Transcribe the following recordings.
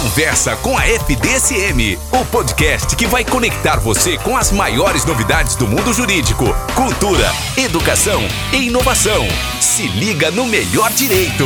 Conversa com a FDSM, o podcast que vai conectar você com as maiores novidades do mundo jurídico, cultura, educação e inovação. Se liga no melhor direito.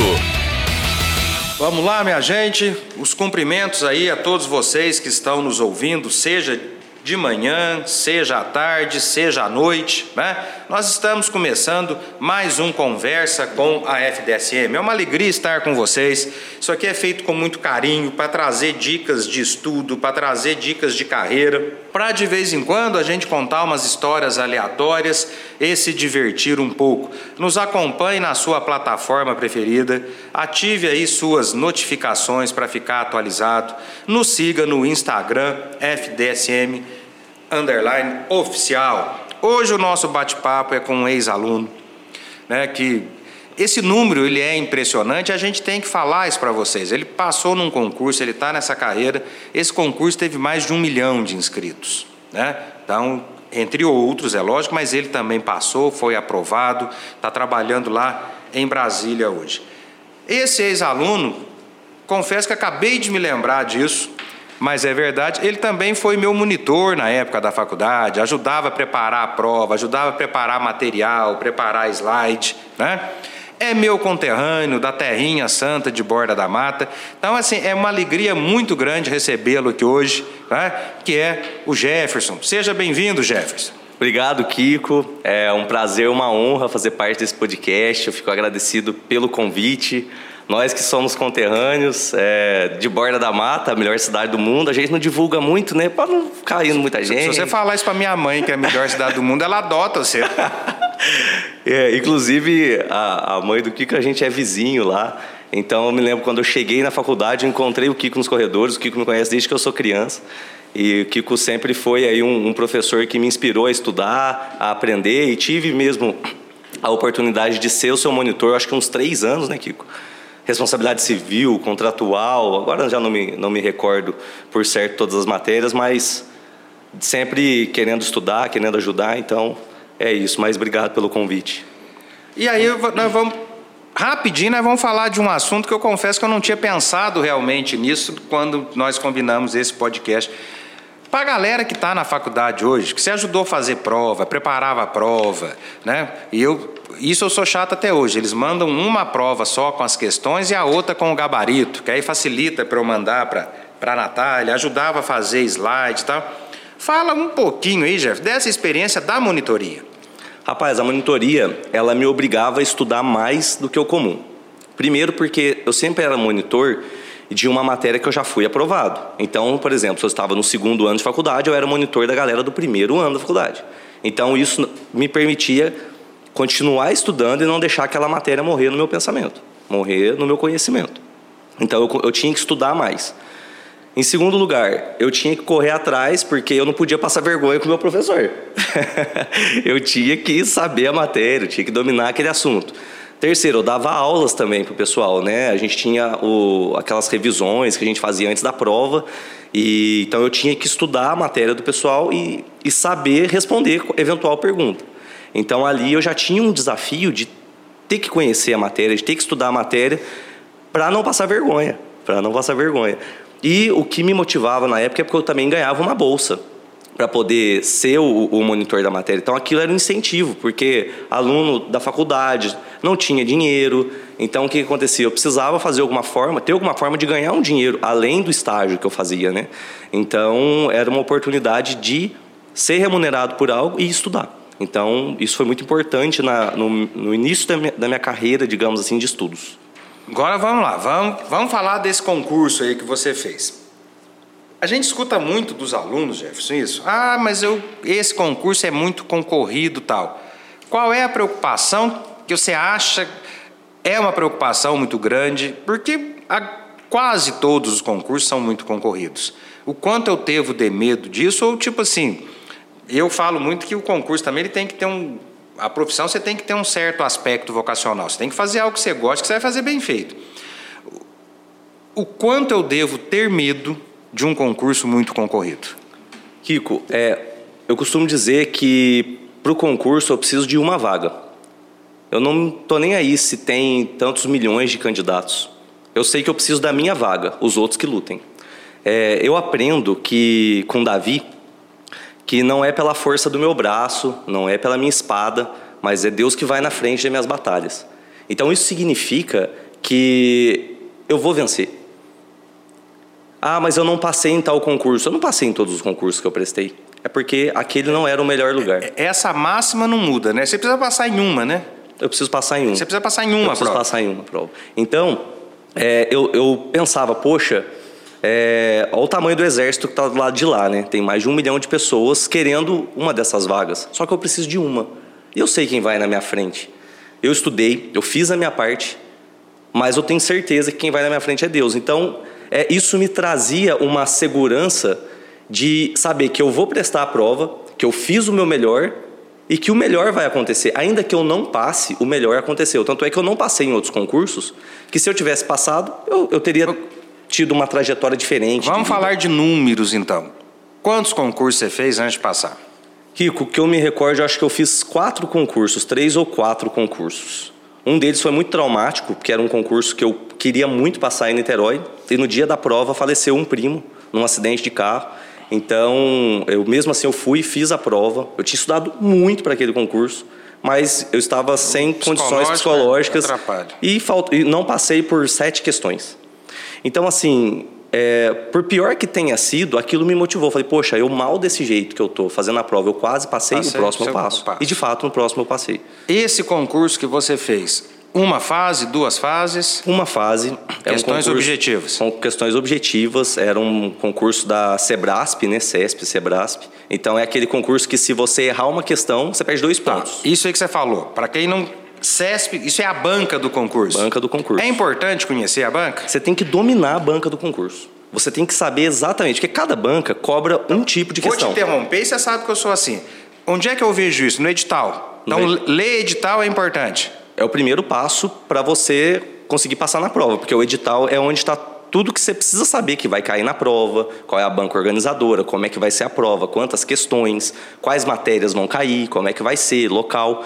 Vamos lá, minha gente. Os cumprimentos aí a todos vocês que estão nos ouvindo, seja de manhã, seja à tarde, seja à noite, né? Nós estamos começando mais um Conversa com a FDSM. É uma alegria estar com vocês. Isso aqui é feito com muito carinho para trazer dicas de estudo, para trazer dicas de carreira, para de vez em quando a gente contar umas histórias aleatórias e se divertir um pouco. Nos acompanhe na sua plataforma preferida, ative aí suas notificações para ficar atualizado, nos siga no Instagram FDSM underline oficial. Hoje o nosso bate-papo é com um ex-aluno, né, que esse número ele é impressionante, a gente tem que falar isso para vocês. Ele passou num concurso, ele está nessa carreira. Esse concurso teve mais de um milhão de inscritos, né? Então, entre outros, é lógico, mas ele também passou, foi aprovado, está trabalhando lá em Brasília hoje. Esse ex-aluno, confesso que acabei de me lembrar disso, mas é verdade, ele também foi meu monitor na época da faculdade, ajudava a preparar a prova, ajudava a preparar material, preparar slide, né? É meu conterrâneo da terrinha santa de Borda da Mata. Então, assim, é uma alegria muito grande recebê-lo aqui hoje, né? que é o Jefferson. Seja bem-vindo, Jefferson. Obrigado, Kiko. É um prazer, uma honra fazer parte desse podcast. Eu fico agradecido pelo convite. Nós que somos conterrâneos é, de Borda da Mata, a melhor cidade do mundo, a gente não divulga muito, né? Para não ficar indo muita gente. Se você falar isso para minha mãe, que é a melhor cidade do mundo, ela adota você. é, inclusive, a, a mãe do Kiko, a gente é vizinho lá. Então, eu me lembro quando eu cheguei na faculdade, eu encontrei o Kiko nos corredores. O Kiko me conhece desde que eu sou criança. E o Kiko sempre foi aí um, um professor que me inspirou a estudar, a aprender. E tive mesmo a oportunidade de ser o seu monitor, acho que uns três anos, né, Kiko? Responsabilidade civil, contratual, agora já não me, não me recordo por certo todas as matérias, mas sempre querendo estudar, querendo ajudar, então é isso. Mas obrigado pelo convite. E aí nós vamos rapidinho nós vamos falar de um assunto que eu confesso que eu não tinha pensado realmente nisso quando nós combinamos esse podcast. Para a galera que está na faculdade hoje, que você ajudou a fazer prova, preparava a prova, né? E eu, isso eu sou chato até hoje. Eles mandam uma prova só com as questões e a outra com o gabarito, que aí facilita para eu mandar para a Natália, ajudava a fazer slide e tal. Fala um pouquinho aí, Jeff, dessa experiência da monitoria. Rapaz, a monitoria, ela me obrigava a estudar mais do que o comum. Primeiro porque eu sempre era monitor de uma matéria que eu já fui aprovado. Então, por exemplo, se eu estava no segundo ano de faculdade, eu era monitor da galera do primeiro ano da faculdade. Então, isso me permitia continuar estudando e não deixar aquela matéria morrer no meu pensamento, morrer no meu conhecimento. Então, eu, eu tinha que estudar mais. Em segundo lugar, eu tinha que correr atrás porque eu não podia passar vergonha com o meu professor. eu tinha que saber a matéria, eu tinha que dominar aquele assunto. Terceiro, eu dava aulas também para o pessoal, né? A gente tinha o, aquelas revisões que a gente fazia antes da prova, e então eu tinha que estudar a matéria do pessoal e, e saber responder eventual pergunta. Então ali eu já tinha um desafio de ter que conhecer a matéria, de ter que estudar a matéria para não passar vergonha, para não passar vergonha. E o que me motivava na época é porque eu também ganhava uma bolsa para poder ser o, o, monitor da matéria. Então aquilo era um incentivo, porque aluno da faculdade não tinha dinheiro. Então o que acontecia? Eu precisava fazer alguma forma, ter alguma forma de ganhar um dinheiro além do estágio que eu fazia, né? Então era uma oportunidade de ser remunerado por algo e estudar. Então isso foi muito importante na, no, no início da minha, da minha carreira, digamos assim, de estudos. Agora vamos lá, vamos, vamos falar desse concurso aí que você fez. A gente escuta muito dos alunos, Jefferson, isso. Ah, mas eu, esse concurso é muito concorrido tal. Qual é a preocupação que você acha é uma preocupação muito grande? Porque a, quase todos os concursos são muito concorridos. O quanto eu devo ter medo disso? Ou tipo assim, eu falo muito que o concurso também ele tem que ter um. A profissão você tem que ter um certo aspecto vocacional. Você tem que fazer algo que você gosta, que você vai fazer bem feito. O quanto eu devo ter medo de um concurso muito concorrido? Kiko, é, eu costumo dizer que para o concurso eu preciso de uma vaga. Eu não estou nem aí se tem tantos milhões de candidatos. Eu sei que eu preciso da minha vaga, os outros que lutem. É, eu aprendo que com Davi que não é pela força do meu braço, não é pela minha espada, mas é Deus que vai na frente das minhas batalhas. Então isso significa que eu vou vencer. Ah, mas eu não passei em tal concurso. Eu não passei em todos os concursos que eu prestei. É porque aquele não era o melhor lugar. É, essa máxima não muda, né? Você precisa passar em uma, né? Eu preciso passar em uma. Você precisa passar em uma eu preciso prova. passar em uma prova. Então, é, eu, eu pensava, poxa, é, olha o tamanho do exército que está do lado de lá, né? Tem mais de um milhão de pessoas querendo uma dessas vagas. Só que eu preciso de uma. E eu sei quem vai na minha frente. Eu estudei, eu fiz a minha parte, mas eu tenho certeza que quem vai na minha frente é Deus. Então, é, isso me trazia uma segurança de saber que eu vou prestar a prova, que eu fiz o meu melhor e que o melhor vai acontecer. Ainda que eu não passe, o melhor aconteceu. Tanto é que eu não passei em outros concursos, que se eu tivesse passado, eu, eu teria tido uma trajetória diferente. Vamos de falar de números então. Quantos concursos você fez antes de passar? Rico, que eu me recordo, eu acho que eu fiz quatro concursos, três ou quatro concursos. Um deles foi muito traumático, porque era um concurso que eu queria muito passar em Niterói, e no dia da prova faleceu um primo num acidente de carro. Então, eu mesmo assim eu fui e fiz a prova. Eu tinha estudado muito para aquele concurso, mas eu estava sem condições psicológicas e, falt... e não passei por sete questões. Então, assim, é, por pior que tenha sido, aquilo me motivou. Falei, poxa, eu mal desse jeito que eu tô fazendo a prova, eu quase passei, Passei, o próximo eu passo. passa. E de fato, no próximo eu passei. Esse concurso que você fez, uma fase, duas fases, Uma fase. um Questões concurso- objetivas. Com questões objetivas. Era um concurso da Sebrasp, né? CESP, Sebrasp. Então é aquele concurso que se você errar uma questão, você perde dois Tá, pontos. isso aí que você falou. Para quem não. CESP, isso é a banca do concurso. Banca do concurso. É importante conhecer a banca? Você tem que dominar a banca do concurso. Você tem que saber exatamente, porque cada banca cobra um tipo de Vou te questão. interromper e você sabe que eu sou assim. Onde é que eu vejo isso? No edital. Então, No ler edital é importante. É o primeiro passo para você conseguir passar na prova, porque o edital é onde está tudo que você precisa saber que vai cair na prova, qual é a banca organizadora, como é que vai ser a prova, quantas questões, quais matérias vão cair, como é que vai ser, local.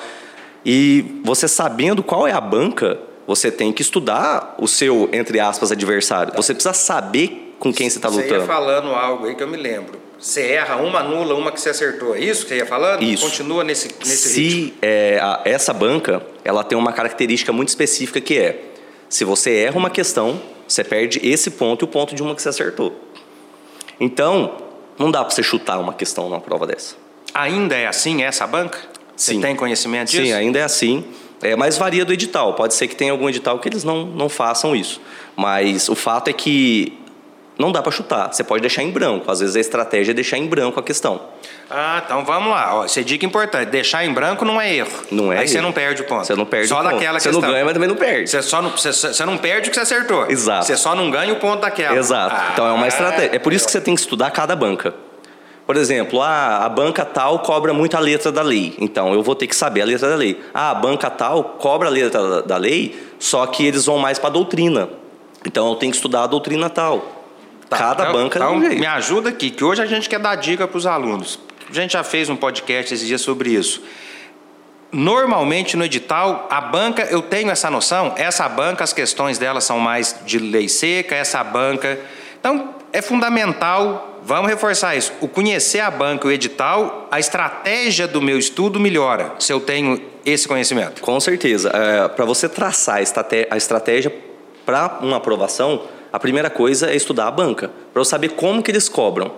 E você sabendo qual é a banca, você tem que estudar o seu, entre aspas, adversário. Você precisa saber com quem você está Você ia lutando. falando algo aí que eu me lembro. Você erra uma, anula uma que você acertou. É isso que você ia falando? Isso. Continua nesse, nesse ritmo. Se é, a- essa banca, ela tem uma característica muito específica que é, se você erra uma questão, você perde esse ponto e o ponto de uma que você acertou. Então, não dá para você chutar uma questão numa prova dessa. Ainda é assim essa banca? Você Sim. tem conhecimento disso? Sim, ainda é assim. É, mas varia do edital. Pode ser que tenha algum edital que eles não, não façam isso. Mas o fato é que não dá para chutar. Você pode deixar em branco. Às vezes a estratégia é deixar em branco a questão. Ah, então vamos lá. Ó, Isso é dica importante. Deixar em branco não é erro. Não é Aí você erro. não perde o ponto. Você não perde Só o ponto. daquela Você questão. não ganha, mas também não perde. Você, só não, você, você não perde o que você acertou. Exato. Você só não ganha o ponto daquela. Exato. Ah, então é uma estratégia. É por isso que você tem que estudar cada banca. Por exemplo, ah, a banca tal cobra muito a letra da lei. Então eu vou ter que saber a letra da lei. Ah, a banca tal cobra a letra da, lei, só que eles vão mais para a doutrina. Então eu tenho que estudar a doutrina tal. Tá, cada então, banca então, é jeito. me ajuda aqui, que hoje a gente quer dar dica para os alunos. A gente já fez um podcast esses dias sobre isso. Normalmente no edital, a banca, eu tenho essa noção, essa banca, as questões dela são mais de lei seca, essa banca. Então, é fundamental, vamos reforçar isso, o conhecer a banca, o edital, a estratégia do meu estudo melhora, se eu tenho esse conhecimento. Com certeza. para você traçar a estratégia para uma aprovação, a primeira coisa é estudar a banca, para eu saber como que eles cobram.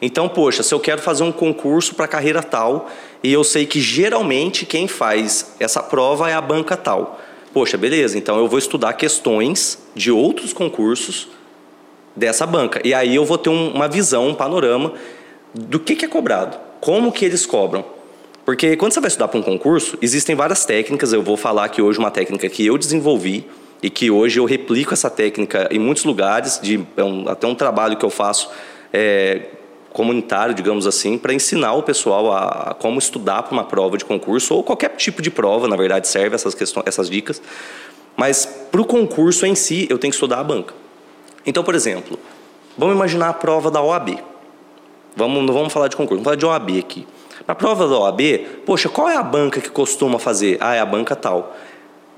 Então, poxa, se eu quero fazer um concurso para carreira tal, e eu sei que geralmente quem faz essa prova é a banca tal. Poxa, beleza, então eu vou estudar questões de outros concursos dessa banca. E aí eu vou ter um- uma visão, um panorama do que, que é cobrado, como que eles cobram. Porque quando você vai estudar para um concurso, existem várias técnicas. Eu vou falar aqui hoje uma técnica que eu desenvolvi e que hoje eu replico essa técnica em muitos lugares, de, é um- até um trabalho que eu faço é, comunitário, digamos assim, para ensinar o pessoal a, a como estudar para uma prova de concurso ou qualquer tipo de prova, na verdade, serve essas, questões, essas dicas. Mas para o concurso em si, eu tenho que estudar a banca. Então, por exemplo, vamos imaginar a prova da OAB. Vamos, não vamos falar de concurso, vamos falar de OAB aqui. Na prova da OAB, poxa, qual é a banca que costuma fazer? Ah, é a banca tal.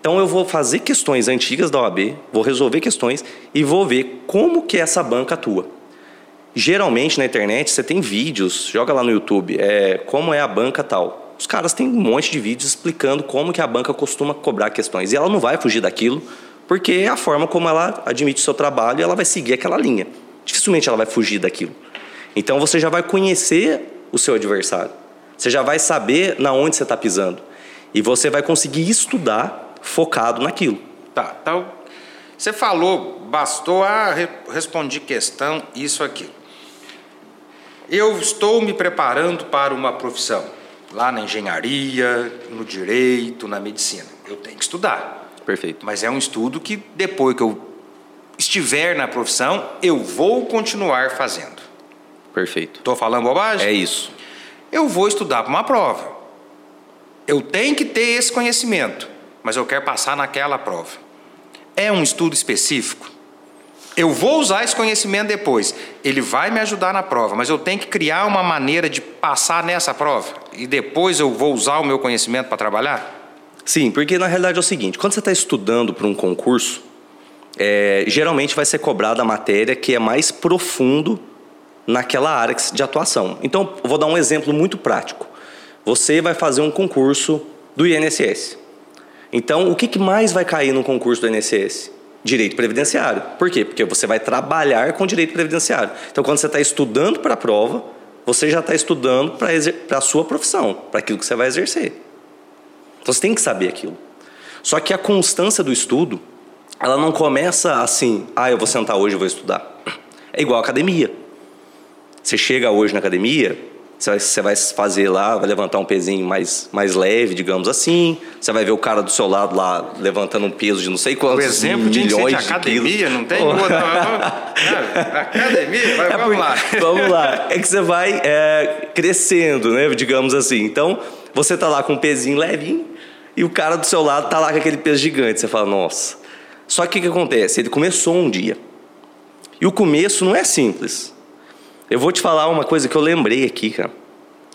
Então eu vou fazer questões antigas da OAB, vou resolver questões e vou ver como que essa banca atua. Geralmente na internet você tem vídeos, joga lá no YouTube, é, como é a banca tal. Os caras têm um monte de vídeos explicando como que a banca costuma cobrar questões. E ela não vai fugir daquilo, porque é a forma como ela admite o seu trabalho ela vai seguir aquela linha. Dificilmente ela vai fugir daquilo. Então você já vai conhecer o seu adversário. Você já vai saber na onde você está pisando. E você vai conseguir estudar focado naquilo. Tá, então você falou, bastou, ah, respondi questão, isso aqui. Eu estou me preparando para uma profissão, lá na engenharia, no direito, na medicina. Eu tenho que estudar. Perfeito. Mas é um estudo que depois que eu estiver na profissão, eu vou continuar fazendo. Perfeito. Estou falando bobagem? É isso. Eu vou estudar para uma prova. Eu tenho que ter esse conhecimento, mas eu quero passar naquela prova. É um estudo específico? Eu vou usar esse conhecimento depois. Ele vai me ajudar na prova, mas eu tenho que criar uma maneira de passar nessa prova e depois eu vou usar o meu conhecimento para trabalhar? Sim, porque na realidade é o seguinte: quando você está estudando para um concurso, é, geralmente vai ser cobrada a matéria que é mais profundo naquela área de atuação. Então, vou dar um exemplo muito prático. Você vai fazer um concurso do INSS. Então, o que, que mais vai cair no concurso do INSS? Direito previdenciário. Por quê? Porque você vai trabalhar com direito previdenciário. Então, quando você está estudando para a prova, você já está estudando para a sua profissão, para aquilo que você vai exercer. Então, você tem que saber aquilo. Só que a constância do estudo, ela não começa assim, ah, eu vou sentar hoje e vou estudar. É igual a academia. Você chega hoje na academia, você vai fazer lá, vai levantar um pezinho mais, mais leve, digamos assim. Você vai ver o cara do seu lado lá levantando um peso de não sei quantos o exemplo milhões de, de academia, não tem? Oh. academia, vai, é vamos porque, lá. Vamos lá. É que você vai é, crescendo, né? Digamos assim. Então, você tá lá com um pezinho levinho e o cara do seu lado tá lá com aquele peso gigante. Você fala, nossa. Só que o que acontece? Ele começou um dia. E o começo não é simples. Eu vou te falar uma coisa que eu lembrei aqui, cara.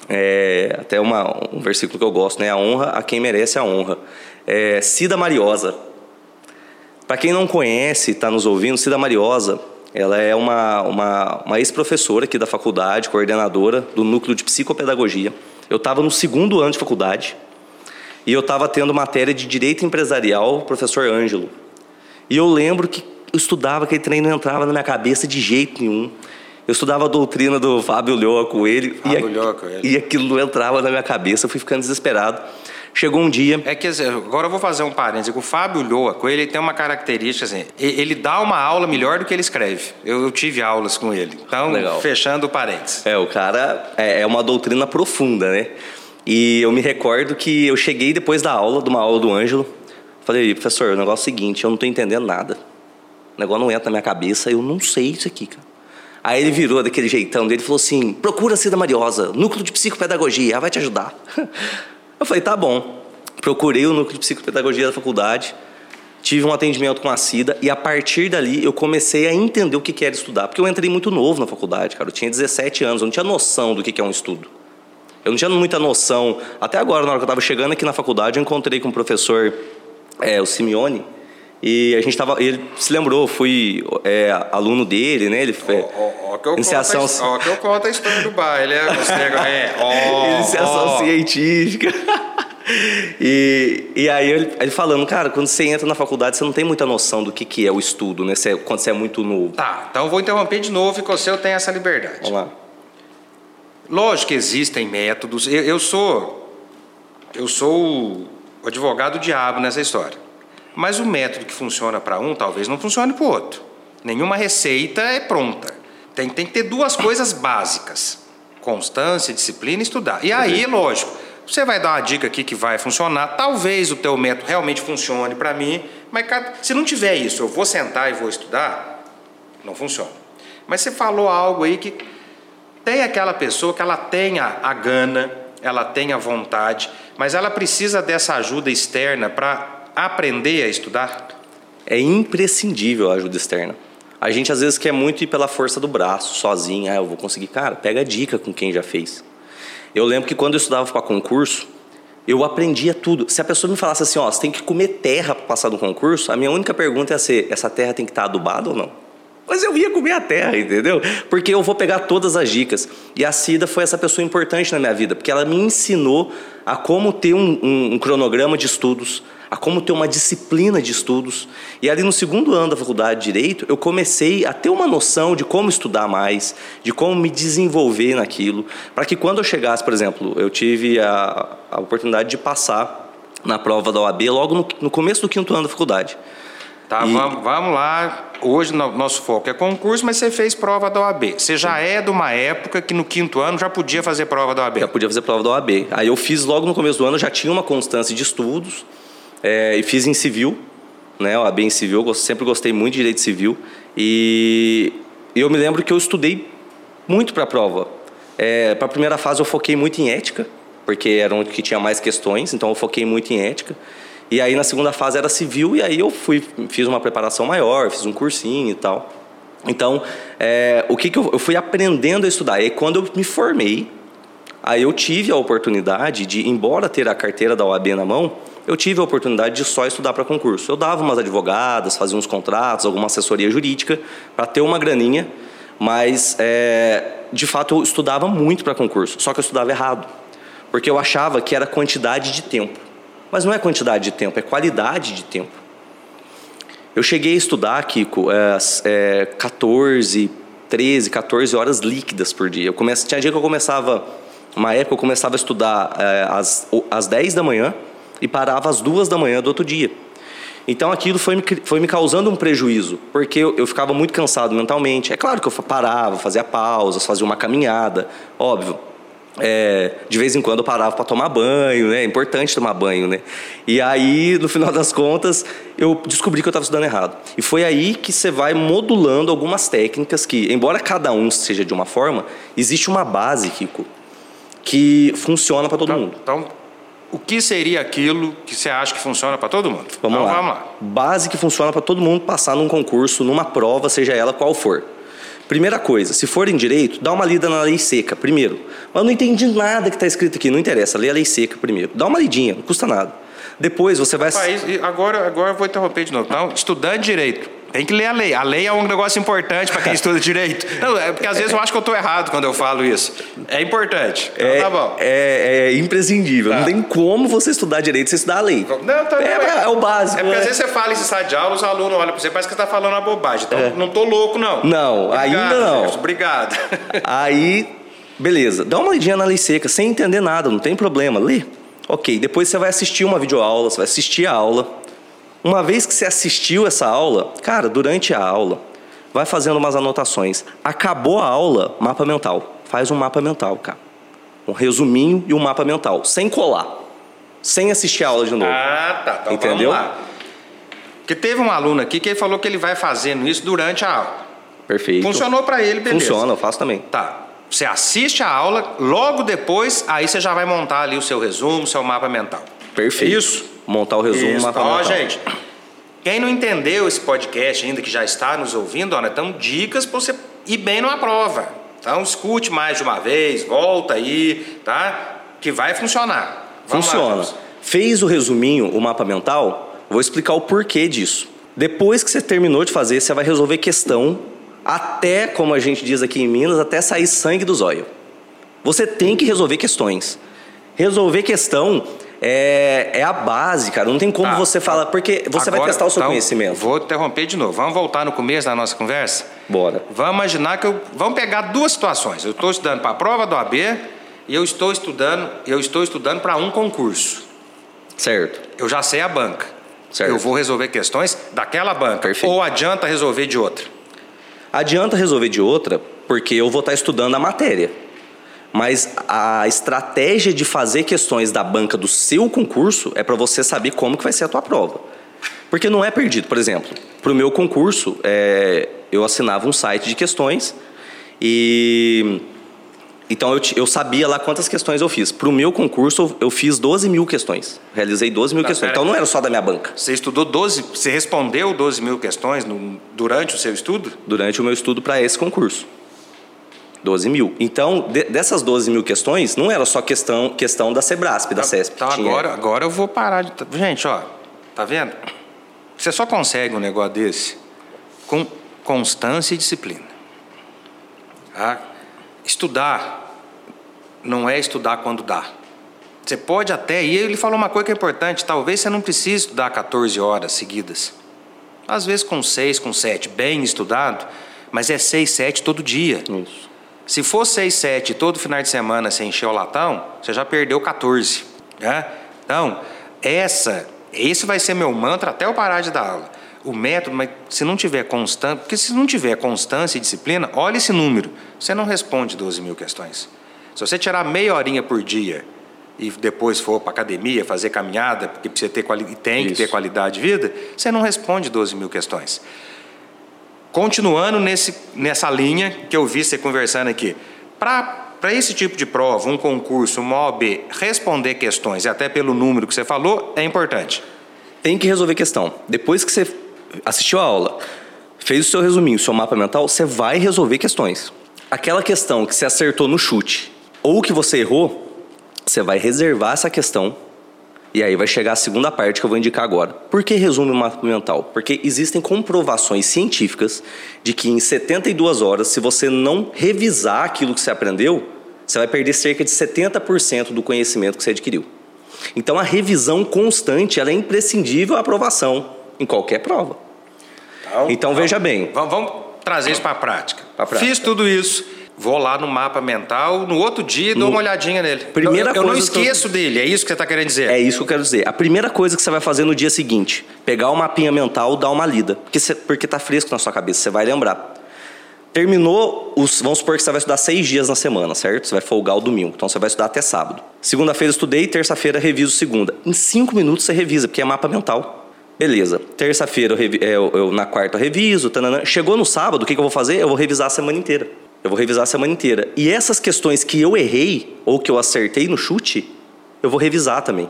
É, até uma, um versículo que eu gosto, né? A honra a quem merece a honra. É, Cida Mariosa. Para quem não conhece, está nos ouvindo, Cida Mariosa, ela é uma, uma, uma ex-professora aqui da faculdade, coordenadora do núcleo de psicopedagogia. Eu estava no segundo ano de faculdade e eu estava tendo matéria de direito empresarial, professor Ângelo. E eu lembro que eu estudava, aquele treino não entrava na minha cabeça de jeito nenhum. Eu estudava a doutrina do Fábio Lhoa com ele, Fábio e, Lhoa com ele. e aquilo não entrava na minha cabeça, eu fui ficando desesperado. Chegou um dia. É que agora eu vou fazer um parênteses. O Fábio Lhoa, com ele tem uma característica assim: ele dá uma aula melhor do que ele escreve. Eu, eu tive aulas com ele. Então, Legal. fechando o parênteses. É, o cara é, é uma doutrina profunda, né? E eu me recordo que eu cheguei depois da aula, de uma aula do Ângelo, falei, professor, o negócio é o seguinte, eu não estou entendendo nada. O negócio não entra na minha cabeça, eu não sei isso aqui, cara. Aí ele virou daquele jeitão dele e falou assim: procura a Cida Mariosa, núcleo de psicopedagogia, ela vai te ajudar. Eu falei: tá bom. Procurei o núcleo de psicopedagogia da faculdade, tive um atendimento com a Cida e a partir dali eu comecei a entender o que era estudar. Porque eu entrei muito novo na faculdade, cara. Eu tinha 17 anos, eu não tinha noção do que é um estudo. Eu não tinha muita noção. Até agora, na hora que eu estava chegando aqui na faculdade, eu encontrei com o professor, é, o Simeone, e a gente tava. Ele se lembrou, fui é, aluno dele, né? Ele foi. Ó, ó, que eu iniciação. Conto a, ó, que eu conto a história do baile, é, você, é, ó, Iniciação ó. científica. e, e aí ele, ele, falando, cara, quando você entra na faculdade, você não tem muita noção do que, que é o estudo, né? Você, quando você é muito novo. Tá, então eu vou interromper de novo e com você eu tenho essa liberdade. Vamos lá. Lógico que existem métodos. Eu, eu sou. Eu sou o advogado diabo nessa história. Mas o método que funciona para um talvez não funcione para o outro. Nenhuma receita é pronta. Tem, tem que ter duas coisas básicas: constância, disciplina e estudar. E aí, lógico, você vai dar uma dica aqui que vai funcionar. Talvez o teu método realmente funcione para mim, mas se não tiver isso, eu vou sentar e vou estudar, não funciona. Mas você falou algo aí que tem aquela pessoa que ela tenha a gana, ela tenha vontade, mas ela precisa dessa ajuda externa para aprender a estudar? É imprescindível a ajuda externa. A gente às vezes quer muito ir pela força do braço, sozinho. Ah, eu vou conseguir. Cara, pega dica com quem já fez. Eu lembro que quando eu estudava para concurso, eu aprendia tudo. Se a pessoa me falasse assim, ó, você tem que comer terra para passar no concurso, a minha única pergunta ia ser: essa terra tem que estar tá adubada ou não? Mas eu ia comer a terra, entendeu? Porque eu vou pegar todas as dicas. E a Cida foi essa pessoa importante na minha vida, porque ela me ensinou a como ter um, um, um cronograma de estudos, a como ter uma disciplina de estudos. E ali no segundo ano da faculdade de Direito, eu comecei a ter uma noção de como estudar mais, de como me desenvolver naquilo, para que quando eu chegasse, por exemplo, eu tive a, a oportunidade de passar na prova da OAB logo no, no começo do quinto ano da faculdade. Tá, E- vamos, vamos lá. Hoje no- nosso foco é concurso, mas você fez prova da OAB. Você já é de uma época que no quinto ano já podia fazer prova da OAB. Já podia fazer prova da OAB. Aí eu fiz logo no começo do ano, já tinha uma constância de estudos, é, e fiz em civil, né? OAB em civil, eu sempre gostei muito de direito civil. E eu me lembro que eu estudei muito para a prova. É, para a primeira fase eu foquei muito em ética, porque era onde que tinha mais questões, então eu foquei muito em ética. E aí na segunda fase era civil, e aí eu fui, fiz uma preparação maior, fiz um cursinho e tal. Então, é, o que, que eu, eu fui aprendendo a estudar? E quando eu me formei, Aí eu tive a oportunidade de, embora ter a carteira da OAB na mão, eu tive a oportunidade de só estudar para concurso. Eu dava umas advogadas, fazia uns contratos, alguma assessoria jurídica para ter uma graninha, mas é, de fato eu estudava muito para concurso, só que eu estudava errado, porque eu achava que era quantidade de tempo. Mas não é quantidade de tempo, é qualidade de tempo. Eu cheguei a estudar, Kiko, é, é, 14, 13, 14 horas líquidas por dia. Eu comece, tinha dia que eu começava, uma época eu começava a estudar é, às, às 10 da manhã e parava às 2 da manhã do outro dia. Então aquilo foi me, foi me causando um prejuízo, porque eu, eu ficava muito cansado mentalmente. É claro que eu parava, fazia pausas, fazia uma caminhada, óbvio. É, de vez em quando eu parava para tomar banho, né? É importante tomar banho, né? E aí, no final das contas, eu descobri que eu estava estudando errado. E foi aí que você vai modulando algumas técnicas que, embora cada um seja de uma forma, existe uma base, Kiko, que funciona para todo Então, mundo. então, o que seria aquilo que você acha que funciona para todo mundo? Vamos então, lá. vamos lá. Base que funciona para todo mundo passar num concurso, numa prova, seja ela qual for. Primeira coisa, se for em direito, dá uma lida na lei seca primeiro. Mas eu não entendi nada que está escrito aqui, não interessa, lê a lei seca primeiro. Dá uma lidinha, não custa nada. Depois você vai. E agora, agora eu vou interromper de novo. Então, estudante de direito. Tem que ler a lei. A lei é um negócio importante para quem estuda direito. Não, é porque às vezes eu acho que eu estou errado quando eu falo isso. É importante. Então, É, tá bom. é- é imprescindível. Tá. Não tem como você estudar direito sem estudar a lei. Não, tá, é, é o básico. É porque né? às vezes você fala em sala de aula, os alunos olham para você, parece que você está falando uma bobagem. Então, não tô louco, não. É. Não, ainda não. Gerson, obrigado. Aí, beleza. Dá uma lidinha na lei seca, sem entender nada, não tem problema. Lê. Ok, depois você vai assistir uma videoaula, você vai assistir a aula. Uma vez que você assistiu essa aula, cara, durante a aula, vai fazendo umas anotações. Acabou a aula, mapa mental. Faz um mapa mental, cara. Um resuminho e um mapa mental, sem colar. Sem assistir a aula de novo. Ah, tá. Então Entendeu? vamos lá. Porque teve um aluno aqui que ele falou que ele vai fazendo isso durante a aula. Perfeito. Funcionou para ele, beleza. Funciona, eu faço também. Tá. Você assiste a aula, logo depois, aí você já vai montar ali o seu resumo, o seu mapa mental. Perfeito. É isso? Montar o resumo, Isso. mapa Ó, gente, quem não entendeu esse podcast ainda, que já está nos ouvindo, olha, então dicas para você ir bem numa prova. Então escute mais de uma vez, volta aí, tá? Que vai funcionar. Vamos lá, Funciona. Gilson. Fez o resuminho, o mapa mental? Vou explicar o porquê disso. Depois que você terminou de fazer, você vai resolver questão até, como a gente diz aqui em Minas, até sair sangue do zóio. Você tem que resolver questões. Resolver questão é, é a base, cara. Não tem como Tá. você falar, porque você vai Agora, testar o seu então, conhecimento. Vou interromper de novo. Vamos voltar no começo da nossa conversa? Bora. Vamos imaginar que eu. Vamos pegar duas situações. Eu estou estudando para a prova do AB e eu estou estudando, eu estou estudando para um concurso. Certo. Eu já sei a banca. Certo. Eu vou resolver questões daquela banca. Perfeito. Ou adianta resolver de outra. Adianta resolver de outra, porque eu vou estar estudando a matéria. Mas a estratégia de fazer questões da banca do seu concurso é para você saber como que vai ser a tua prova. Porque não é perdido. Por exemplo, para o meu concurso, é, eu assinava um site de questões e... Então eu, eu sabia lá quantas questões eu fiz. Para o meu concurso, eu fiz 12 mil questões. Realizei 12 mil Tá, questões. Então não era só da minha banca. Você estudou 12. Você respondeu 12 mil questões no- durante o seu estudo? durante o meu estudo para esse concurso. 12 mil. Então, de- dessas 12 mil questões, não era só questão, questão da Sebrasp, da CESP. Então Tinha- agora, agora eu vou parar de. Gente, ó, tá vendo? Você só consegue um negócio desse com constância e disciplina. Tá? Estudar não é estudar quando dá. Você pode até, e ele falou uma coisa que é importante, talvez você não precise estudar 14 horas seguidas. Às vezes com 6, com 7, bem estudado, mas é 6, 7 todo dia. Isso. Se for 6, 7 todo final de semana você encher o latão, você já perdeu 14. Né? Então, essa, esse vai ser meu mantra até eu parar de dar aula. O método, mas se não tiver constância, porque se não tiver constância e disciplina, olha esse número, você não responde 12 mil questões. Se você tirar meia horinha por dia e depois for para academia fazer caminhada, porque precisa ter quali tem Isso. que ter qualidade de vida, você não responde 12 mil questões. Continuando nesse, nessa linha que eu vi você conversando aqui, para esse tipo de prova, um concurso, uma OAB, responder questões, e até pelo número que você falou, é importante. Tem que resolver questão. Depois que você assistiu a aula, fez o seu resuminho, o seu mapa mental, você vai resolver questões. Aquela questão que você acertou no chute ou que você errou, você vai reservar essa questão e aí vai chegar a segunda parte que eu vou indicar agora. Por que resume o mapa mental? Porque existem comprovações científicas de que em 72 horas, se você não revisar aquilo que você aprendeu, você vai perder cerca de 70% do conhecimento que você adquiriu. Então a revisão constante é imprescindível à aprovação em qualquer prova. Então, então veja bem. Vamos, vamos trazer isso para a prática. prática. Fiz tudo isso Vou lá no mapa mental, no outro dia dou no... uma olhadinha nele. Primeira eu, eu não esqueço tô... dele, é isso que você está querendo dizer? É isso que eu quero dizer. A primeira coisa que você vai fazer no dia seguinte, pegar o mapinha mental, dar uma lida. Porque, você, porque tá fresco na sua cabeça, você vai lembrar. Terminou, os, vamos supor que você vai estudar seis dias na semana, certo? Você vai folgar o domingo, então você vai estudar até sábado. Segunda-feira estudei, terça-feira reviso segunda. Em cinco minutos você revisa, porque é mapa mental. Beleza. Terça-feira, eu, eu, eu, na quarta eu reviso. Tanana. Chegou no sábado, o que, que eu vou fazer? Eu vou revisar a semana inteira. Eu vou revisar a semana inteira. E essas questões que eu errei ou que eu acertei no chute, eu vou revisar também.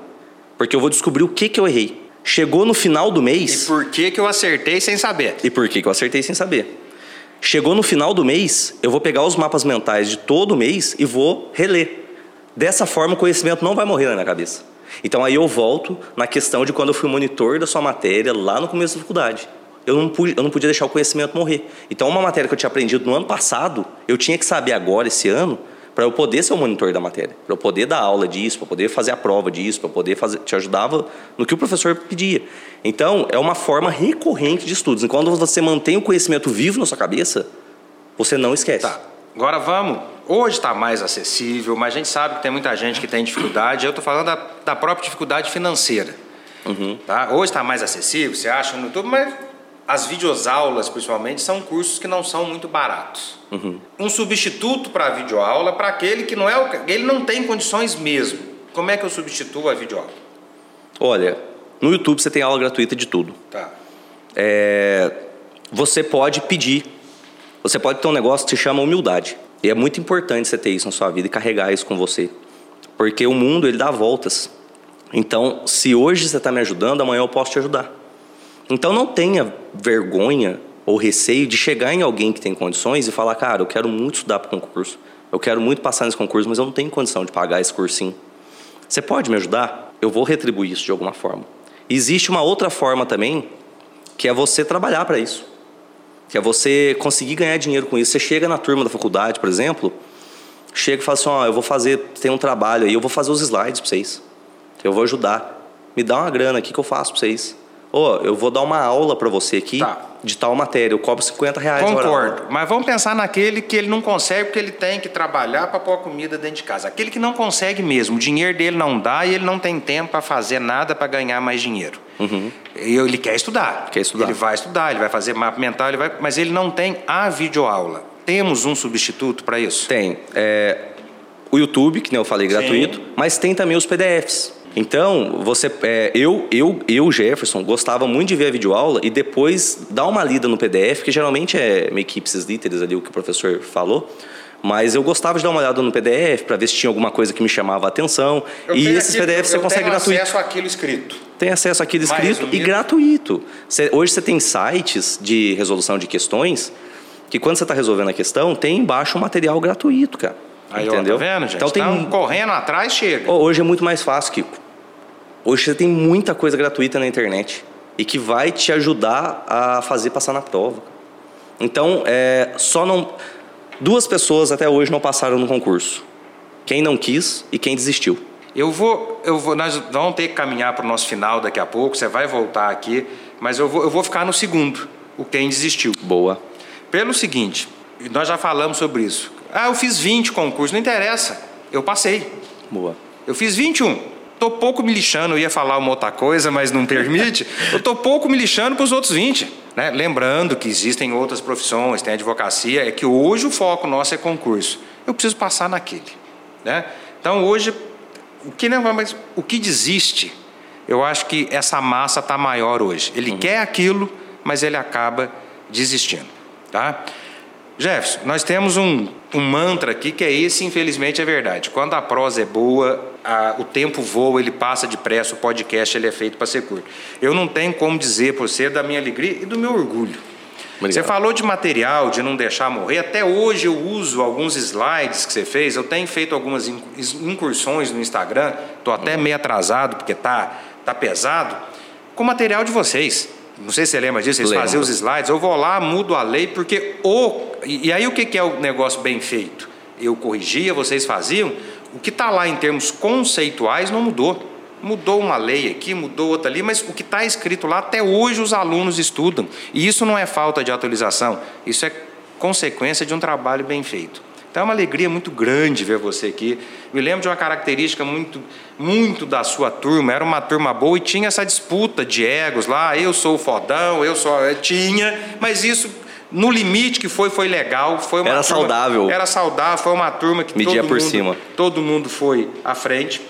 Porque eu vou descobrir o que, que eu errei. Chegou no final do mês. E por que, que eu acertei sem saber? E por que, que eu acertei sem saber? Chegou no final do mês, eu vou pegar os mapas mentais de todo o mês e vou reler. Dessa forma, o conhecimento não vai morrer na minha cabeça. Então aí eu volto na questão de quando eu fui monitor da sua matéria lá no começo da faculdade eu não, pude, eu não podia deixar o conhecimento morrer. Então, uma matéria que eu tinha aprendido no ano passado, eu tinha que saber agora, esse ano, para eu poder ser o monitor da matéria, para eu poder dar aula disso, para poder fazer a prova disso, para poder fazer, te ajudava no que o professor pedia. Então, é uma forma recorrente de estudos. Enquanto você mantém o conhecimento vivo na sua cabeça, você não esquece. Tá. Agora vamos. Hoje está mais acessível, mas a gente sabe que tem muita gente que tem dificuldade. Eu estou falando da, da, própria dificuldade financeira. Uhum. Tá? Hoje está mais acessível, você acha no YouTube, mas as videoaulas, principalmente, são cursos que não são muito baratos. Uhum. Um substituto para a videoaula para aquele que não é o, ele não tem condições mesmo. Como é que eu substituo a videoaula? Olha, no YouTube você tem aula gratuita de tudo. Tá. É, você pode pedir. Você pode ter um negócio que se chama humildade. E é muito importante você ter isso na sua vida e carregar isso com você. Porque o mundo ele dá voltas. Então, se hoje você está me ajudando, amanhã eu posso te ajudar. Então não tenha vergonha ou receio de chegar em alguém que tem condições e falar, cara, eu quero muito estudar para o concurso, eu quero muito passar nesse concurso, mas eu não tenho condição de pagar esse cursinho. Você pode me ajudar? Eu vou retribuir isso de alguma forma. Existe uma outra forma também, que é você trabalhar para isso. Que é você conseguir ganhar dinheiro com isso. Você chega na turma da faculdade, por exemplo, chega e fala assim, ó, oh, eu vou fazer, tem um trabalho aí, eu vou fazer os slides para vocês. Eu vou ajudar. Me dá uma grana aqui que eu faço para vocês oh, eu vou dar uma aula para você aqui tá. de tal matéria, eu cobro 50 reais Concordo, mas vamos pensar naquele que ele não consegue porque ele tem que trabalhar para pôr a comida dentro de casa. Aquele que não consegue mesmo, o dinheiro dele não dá e ele não tem tempo para fazer nada para ganhar mais dinheiro. Uhum. Ele quer estudar. Quer estudar. Ele vai estudar, ele vai fazer mapa mental, ele vai, mas ele não tem a videoaula. Temos um substituto para isso? Tem. É, o YouTube, que nem eu falei, gratuito, Sim. mas tem também os PDFs. Então, você, é, eu, eu, eu, Jefferson, gostava muito de ver a videoaula e depois dar uma lida no PDF, que geralmente é meio que ipsis literis ali, o que o professor falou. Mas eu gostava de dar uma olhada no PDF para ver se tinha alguma coisa que me chamava a atenção. Eu e esses aqui, PDFs você consegue gratuito. Tem acesso àquilo escrito. Tem acesso àquilo escrito e gratuito. Você, hoje você tem sites de resolução de questões que quando você está resolvendo a questão, tem embaixo um material gratuito, cara. Aí, Entendeu? Ó, tá vendo, gente? Então tem correndo atrás, chega. Hoje é muito mais fácil, Kiko. Hoje você tem muita coisa gratuita na internet e que vai te ajudar a fazer passar na prova. Então, é, só não. Duas pessoas até hoje não passaram no concurso. Quem não quis e quem desistiu. Eu vou, eu vou, nós vamos ter que caminhar para o nosso final daqui a pouco. Você vai voltar aqui, mas eu vou, eu vou ficar no segundo, o quem desistiu. Boa. Pelo seguinte, nós já falamos sobre isso. Ah, eu fiz 20 concursos, não interessa. Eu passei. Boa. Eu fiz 21. Tô pouco me lixando, eu ia falar uma outra coisa, mas não permite. eu tô pouco me lixando para os outros 20. Né? Lembrando que existem outras profissões, tem advocacia, é que hoje o foco nosso é concurso. Eu preciso passar naquele. Né? Então hoje, o que, não, mas o que desiste, eu acho que essa massa está maior hoje. Ele uhum. quer aquilo, mas ele acaba desistindo. Tá? Jefferson, nós temos um, um mantra aqui que é esse, infelizmente, é verdade. Quando a prosa é boa, a, o tempo voa, ele passa depressa, o podcast ele é feito para ser curto. Eu não tenho como dizer para você da minha alegria e do meu orgulho. Obrigado. Você falou de material, de não deixar morrer. Até hoje eu uso alguns slides que você fez. Eu tenho feito algumas incursões no Instagram. Estou até meio atrasado porque tá, tá pesado. Com material de vocês. Não sei se você lembra disso, vocês Lembro. faziam os slides. Eu vou lá, mudo a lei, porque o. E, e aí o que é o negócio bem feito? Eu corrigia, vocês faziam. O que está lá em termos conceituais não mudou. Mudou uma lei aqui, mudou outra ali, mas o que está escrito lá até hoje os alunos estudam. E isso não é falta de atualização, isso é consequência de um trabalho bem feito. Então é uma alegria muito grande ver você aqui. Me lembro de uma característica muito, muito da sua turma. Era uma turma boa e tinha essa disputa de egos lá. Eu sou o fodão, eu sou. Tinha, mas isso no limite que foi, foi legal. Foi uma era turma, saudável. Era saudável, foi uma turma que Media todo por mundo, cima. todo mundo foi à frente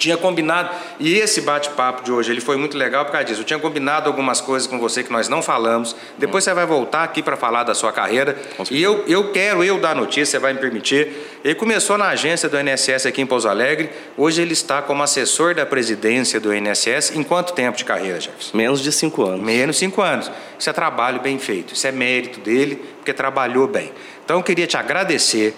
tinha combinado, e esse bate-papo de hoje ele foi muito legal por causa disso. Eu tinha combinado algumas coisas com você que nós não falamos. Depois hum. você vai voltar aqui para falar da sua carreira. E eu, eu quero eu dar notícia, você vai me permitir. Ele começou na agência do INSS aqui em Pouso Alegre. Hoje ele está como assessor da presidência do INSS. Em quanto tempo de carreira, Jefferson? Menos de cinco anos. Menos de cinco anos. Isso é trabalho bem feito. Isso é mérito dele, porque trabalhou bem. Então eu queria te agradecer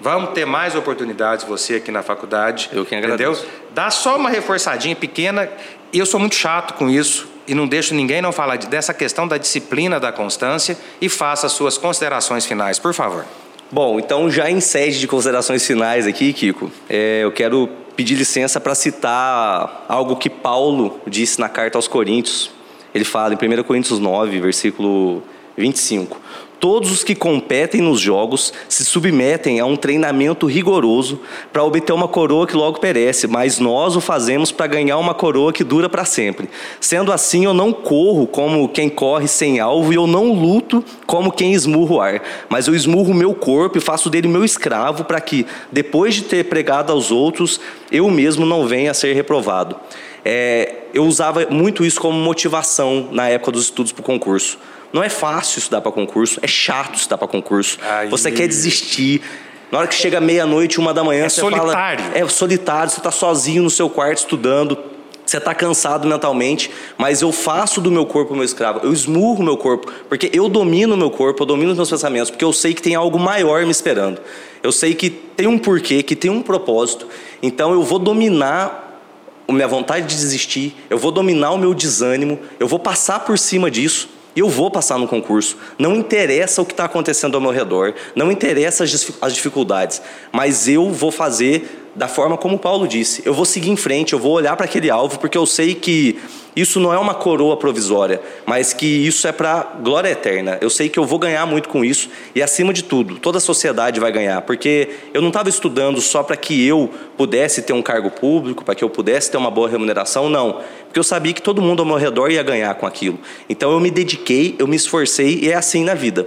Vamos ter mais oportunidades você aqui na faculdade. Eu que agradeço. Entendeu? Dá só uma reforçadinha pequena. E eu sou muito chato com isso e não deixo ninguém não falar dessa questão da disciplina, da constância e faça as suas considerações finais, por favor. Bom, então já em sede de considerações finais aqui, Kiko, é, eu quero pedir licença para citar algo que Paulo disse na carta aos Coríntios. Ele fala em 1 Coríntios 9, versículo 25. Todos os que competem nos jogos se submetem a um treinamento rigoroso para obter uma coroa que logo perece, mas nós o fazemos para ganhar uma coroa que dura para sempre. Sendo assim, eu não corro como quem corre sem alvo e eu não luto como quem esmurra o ar, mas eu esmurro o meu corpo e faço dele meu escravo para que, depois de ter pregado aos outros, eu mesmo não venha a ser reprovado. É, eu usava muito isso como motivação na época dos estudos para o concurso. Não é fácil estudar para concurso, é chato estudar para concurso. Você quer desistir. Na hora que chega meia-noite, uma da manhã, é você solitário. fala. É solitário. Você está sozinho no seu quarto estudando. Você está cansado mentalmente, mas eu faço do meu corpo meu escravo. Eu esmurro meu corpo, porque eu domino o meu corpo, eu domino os meus pensamentos, porque eu sei que tem algo maior me esperando. Eu sei que tem um porquê, que tem um propósito. Então eu vou dominar a minha vontade de desistir, eu vou dominar o meu desânimo, eu vou passar por cima disso eu vou passar no concurso. Não interessa o que está acontecendo ao meu redor, não interessa as dificuldades, mas eu vou fazer da forma como Paulo disse. Eu vou seguir em frente, eu vou olhar para aquele alvo, porque eu sei que isso não é uma coroa provisória, mas que isso é para glória eterna. Eu sei que eu vou ganhar muito com isso e, acima de tudo, toda a sociedade vai ganhar, porque eu não estava estudando só para que eu pudesse ter um cargo público, para que eu pudesse ter uma boa remuneração, não. Porque eu sabia que todo mundo ao meu redor ia ganhar com aquilo. Então eu me dediquei, eu me esforcei e é assim na vida.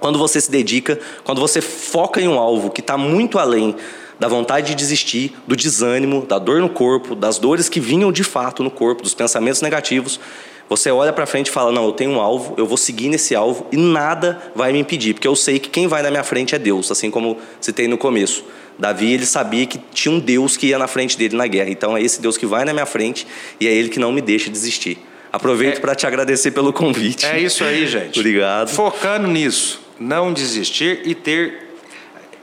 Quando você se dedica, quando você foca em um alvo que está muito além da vontade de desistir, do desânimo, da dor no corpo, das dores que vinham de fato no corpo, dos pensamentos negativos. Você olha para frente e fala: Não, eu tenho um alvo, eu vou seguir nesse alvo e nada vai me impedir, porque eu sei que quem vai na minha frente é Deus, assim como citei no começo. Davi ele sabia que tinha um Deus que ia na frente dele na guerra, então é esse Deus que vai na minha frente e é ele que não me deixa desistir. Aproveito é, para te agradecer pelo convite. É isso aí, gente. Obrigado. Focando nisso, não desistir e ter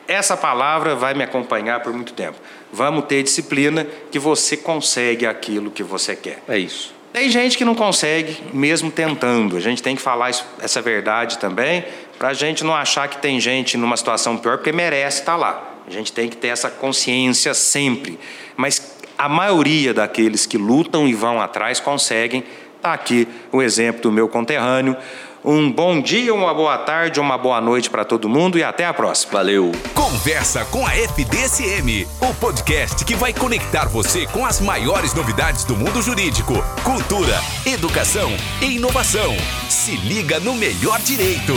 essa palavra vai me acompanhar por muito tempo. Vamos ter disciplina que você consegue aquilo que você quer. É isso. Tem gente que não consegue, mesmo tentando. A gente tem que falar isso, essa verdade também, para a gente não achar que tem gente numa situação pior porque merece estar lá. A gente tem que ter essa consciência sempre. Mas a maioria daqueles que lutam e vão atrás conseguem. Está aqui o exemplo do meu conterrâneo. Um bom dia, uma boa tarde, uma boa noite para todo mundo e até a próxima. Valeu. Conversa com a FDSM, o podcast que vai conectar você com as maiores novidades do mundo jurídico, cultura, educação e inovação. Se liga no melhor direito.